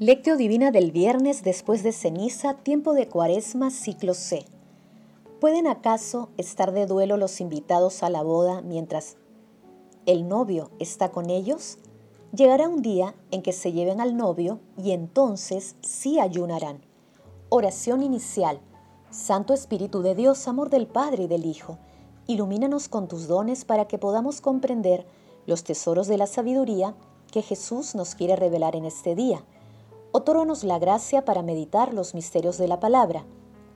Lectio Divina del viernes después de ceniza, tiempo de cuaresma, ciclo C. ¿Pueden acaso estar de duelo los invitados a la boda mientras el novio está con ellos? Llegará un día en que se lleven al novio y entonces sí ayunarán. Oración inicial. Santo Espíritu de Dios, amor del Padre y del Hijo, ilumínanos con tus dones para que podamos comprender los tesoros de la sabiduría que Jesús nos quiere revelar en este día Otórganos la gracia para meditar los misterios de la palabra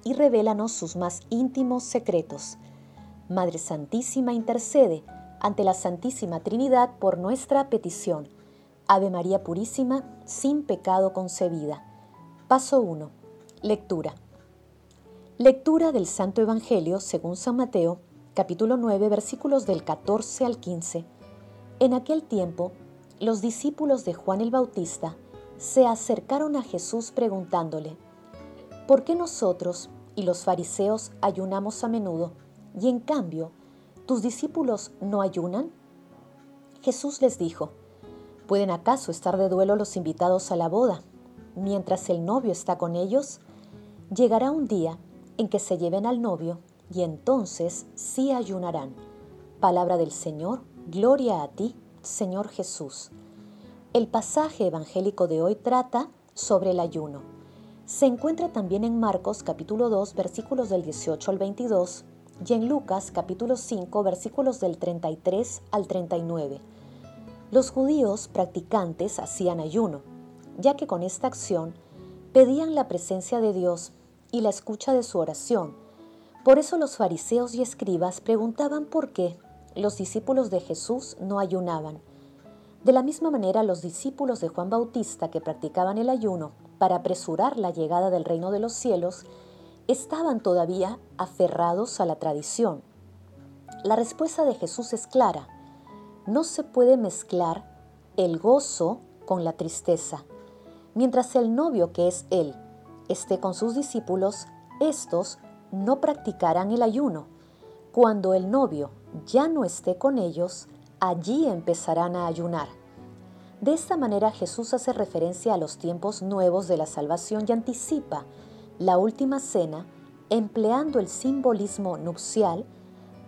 y revélanos sus más íntimos secretos. Madre Santísima intercede ante la Santísima Trinidad por nuestra petición. Ave María Purísima, sin pecado concebida. Paso 1. Lectura. Lectura del Santo Evangelio según San Mateo, capítulo 9, versículos del 14 al 15. En aquel tiempo, los discípulos de Juan el Bautista se acercaron a Jesús preguntándole, ¿por qué nosotros y los fariseos ayunamos a menudo y en cambio tus discípulos no ayunan? Jesús les dijo, ¿pueden acaso estar de duelo los invitados a la boda mientras el novio está con ellos? Llegará un día en que se lleven al novio y entonces sí ayunarán. Palabra del Señor, gloria a ti, Señor Jesús. El pasaje evangélico de hoy trata sobre el ayuno. Se encuentra también en Marcos capítulo 2 versículos del 18 al 22 y en Lucas capítulo 5 versículos del 33 al 39. Los judíos practicantes hacían ayuno, ya que con esta acción pedían la presencia de Dios y la escucha de su oración. Por eso los fariseos y escribas preguntaban por qué los discípulos de Jesús no ayunaban. De la misma manera, los discípulos de Juan Bautista que practicaban el ayuno para apresurar la llegada del reino de los cielos estaban todavía aferrados a la tradición. La respuesta de Jesús es clara. No se puede mezclar el gozo con la tristeza. Mientras el novio que es Él esté con sus discípulos, estos no practicarán el ayuno. Cuando el novio ya no esté con ellos, allí empezarán a ayunar. De esta manera Jesús hace referencia a los tiempos nuevos de la salvación y anticipa la última cena empleando el simbolismo nupcial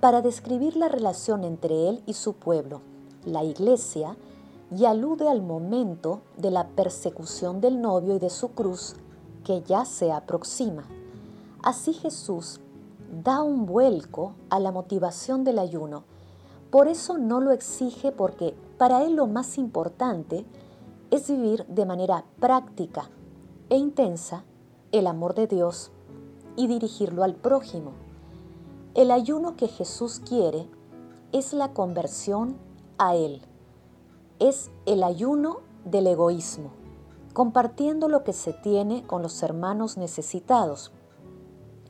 para describir la relación entre Él y su pueblo, la iglesia, y alude al momento de la persecución del novio y de su cruz que ya se aproxima. Así Jesús da un vuelco a la motivación del ayuno por eso no lo exige porque para él lo más importante es vivir de manera práctica e intensa el amor de Dios y dirigirlo al prójimo. El ayuno que Jesús quiere es la conversión a Él. Es el ayuno del egoísmo, compartiendo lo que se tiene con los hermanos necesitados.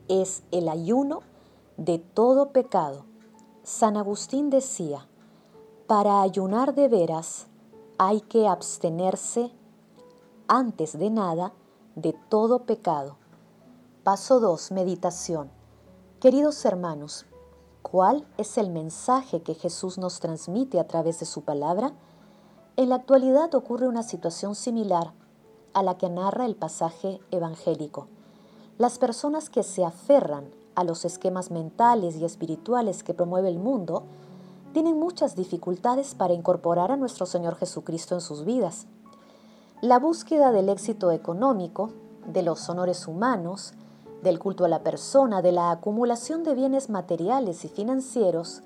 Es el ayuno de todo pecado San Agustín decía, para ayunar de veras hay que abstenerse antes de nada de todo pecado. Paso 2. Meditación. Queridos hermanos, ¿cuál es el mensaje que Jesús nos transmite a través de su palabra? En la actualidad ocurre una situación similar a la que narra el pasaje evangélico. Las personas que se aferran a los esquemas mentales y espirituales que promueve el mundo, tienen muchas dificultades para incorporar a nuestro Señor Jesucristo en sus vidas. La búsqueda del éxito económico, de los honores humanos, del culto a la persona, de la acumulación de bienes materiales y financieros,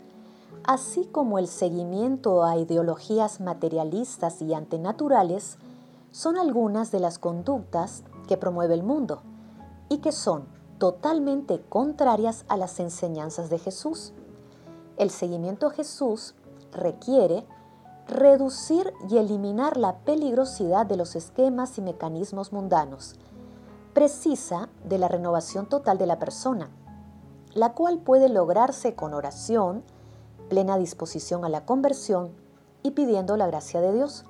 así como el seguimiento a ideologías materialistas y antenaturales, son algunas de las conductas que promueve el mundo y que son totalmente contrarias a las enseñanzas de Jesús. El seguimiento a Jesús requiere reducir y eliminar la peligrosidad de los esquemas y mecanismos mundanos. Precisa de la renovación total de la persona, la cual puede lograrse con oración, plena disposición a la conversión y pidiendo la gracia de Dios.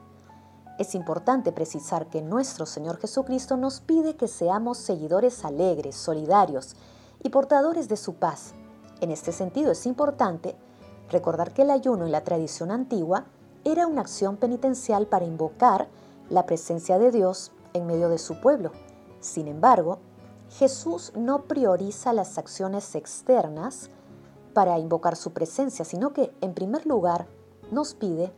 Es importante precisar que nuestro Señor Jesucristo nos pide que seamos seguidores alegres, solidarios y portadores de su paz. En este sentido es importante recordar que el ayuno en la tradición antigua era una acción penitencial para invocar la presencia de Dios en medio de su pueblo. Sin embargo, Jesús no prioriza las acciones externas para invocar su presencia, sino que en primer lugar nos pide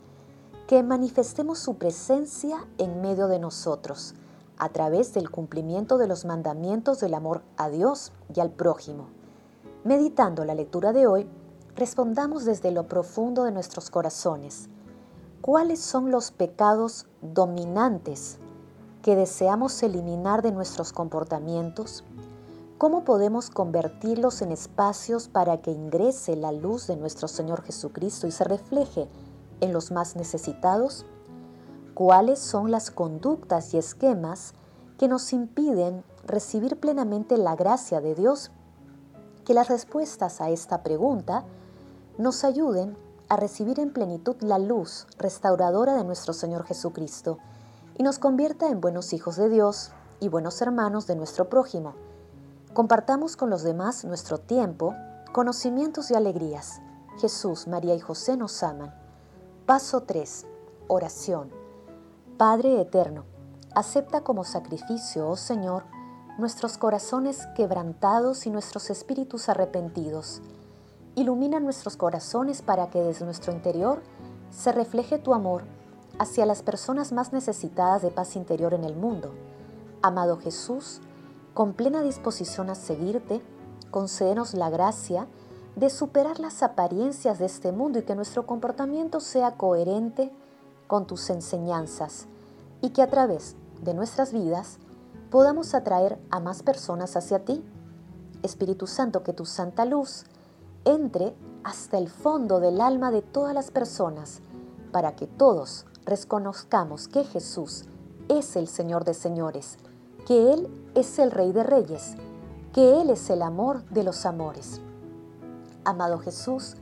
que manifestemos su presencia en medio de nosotros, a través del cumplimiento de los mandamientos del amor a Dios y al prójimo. Meditando la lectura de hoy, respondamos desde lo profundo de nuestros corazones. ¿Cuáles son los pecados dominantes que deseamos eliminar de nuestros comportamientos? ¿Cómo podemos convertirlos en espacios para que ingrese la luz de nuestro Señor Jesucristo y se refleje en los más necesitados? ¿Cuáles son las conductas y esquemas que nos impiden recibir plenamente la gracia de Dios? Que las respuestas a esta pregunta nos ayuden a recibir en plenitud la luz restauradora de nuestro Señor Jesucristo y nos convierta en buenos hijos de Dios y buenos hermanos de nuestro prójimo. Compartamos con los demás nuestro tiempo, conocimientos y alegrías. Jesús, María y José nos aman. Paso 3. Oración. Padre Eterno, acepta como sacrificio, oh Señor, nuestros corazones quebrantados y nuestros espíritus arrepentidos. Ilumina nuestros corazones para que desde nuestro interior se refleje tu amor hacia las personas más necesitadas de paz interior en el mundo. Amado Jesús, con plena disposición a seguirte, concédenos la gracia de superar las apariencias de este mundo y que nuestro comportamiento sea coherente con tus enseñanzas y que a través de nuestras vidas podamos atraer a más personas hacia ti. Espíritu Santo, que tu santa luz entre hasta el fondo del alma de todas las personas para que todos reconozcamos que Jesús es el Señor de señores, que Él es el Rey de reyes, que Él es el amor de los amores. Amado Jesús,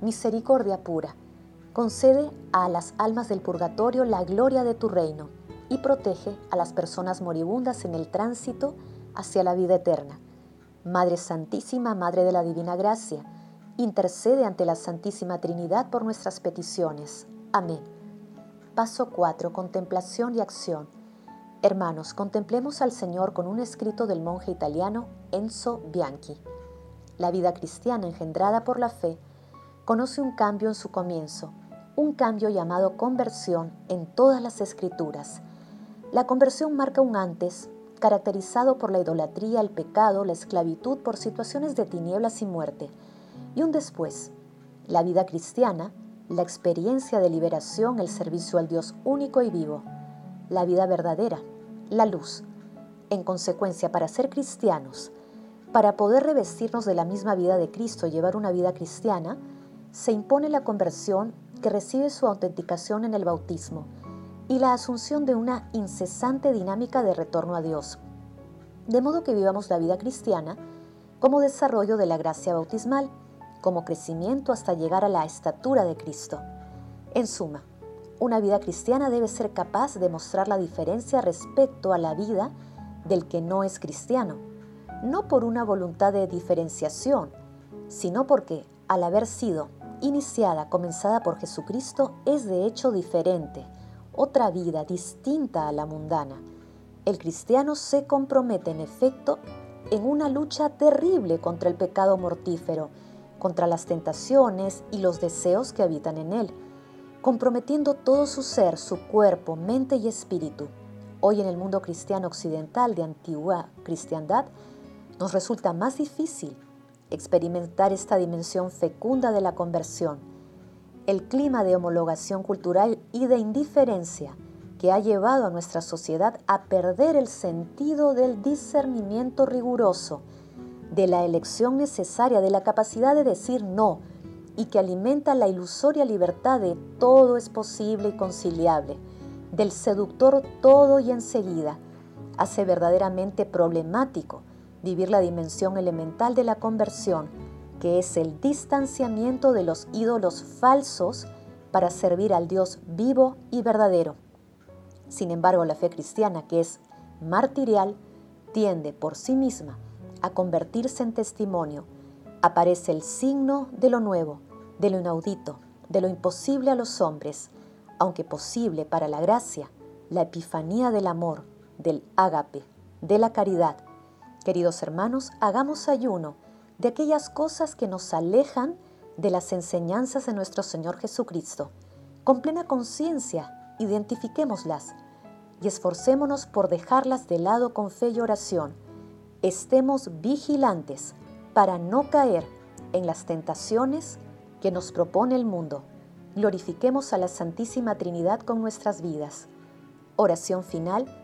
misericordia pura, concede a las almas del purgatorio la gloria de tu reino y protege a las personas moribundas en el tránsito hacia la vida eterna. Madre Santísima, Madre de la Divina Gracia, intercede ante la Santísima Trinidad por nuestras peticiones. Amén. Paso 4. Contemplación y acción. Hermanos, contemplemos al Señor con un escrito del monje italiano Enzo Bianchi. La vida cristiana engendrada por la fe conoce un cambio en su comienzo un cambio llamado conversión en todas las escrituras. La conversión marca un antes, caracterizado por la idolatría, el pecado, la esclavitud por situaciones de tinieblas y muerte, y un después, la vida cristiana, la experiencia de liberación, el servicio al Dios único y vivo, la vida verdadera, la luz. En consecuencia, para ser cristianos, para poder revestirnos de la misma vida de Cristo y llevar una vida cristiana, se impone la conversión que recibe su autenticación en el bautismo y la asunción de una incesante dinámica de retorno a Dios. De modo que vivamos la vida cristiana como desarrollo de la gracia bautismal, como crecimiento hasta llegar a la estatura de Cristo. En suma, una vida cristiana debe ser capaz de mostrar la diferencia respecto a la vida del que no es cristiano, no por una voluntad de diferenciación, sino porque, al haber sido iniciada, comenzada por Jesucristo, es de hecho diferente, otra vida distinta a la mundana. El cristiano se compromete en efecto en una lucha terrible contra el pecado mortífero, contra las tentaciones y los deseos que habitan en él, comprometiendo todo su ser, su cuerpo, mente y espíritu. Hoy en el mundo cristiano occidental de antigua cristiandad, nos resulta más difícil experimentar esta dimensión fecunda de la conversión, el clima de homologación cultural y de indiferencia que ha llevado a nuestra sociedad a perder el sentido del discernimiento riguroso, de la elección necesaria, de la capacidad de decir no, y que alimenta la ilusoria libertad de todo es posible y conciliable, del seductor todo y enseguida, hace verdaderamente problemático vivir la dimensión elemental de la conversión, que es el distanciamiento de los ídolos falsos para servir al Dios vivo y verdadero. Sin embargo, la fe cristiana, que es martirial, tiende por sí misma a convertirse en testimonio. Aparece el signo de lo nuevo, de lo inaudito, de lo imposible a los hombres, aunque posible para la gracia, la epifanía del amor, del ágape, de la caridad. Queridos hermanos, hagamos ayuno de aquellas cosas que nos alejan de las enseñanzas de nuestro Señor Jesucristo. Con plena conciencia, identifiquémoslas y esforcémonos por dejarlas de lado con fe y oración. Estemos vigilantes para no caer en las tentaciones que nos propone el mundo. Glorifiquemos a la Santísima Trinidad con nuestras vidas. Oración final.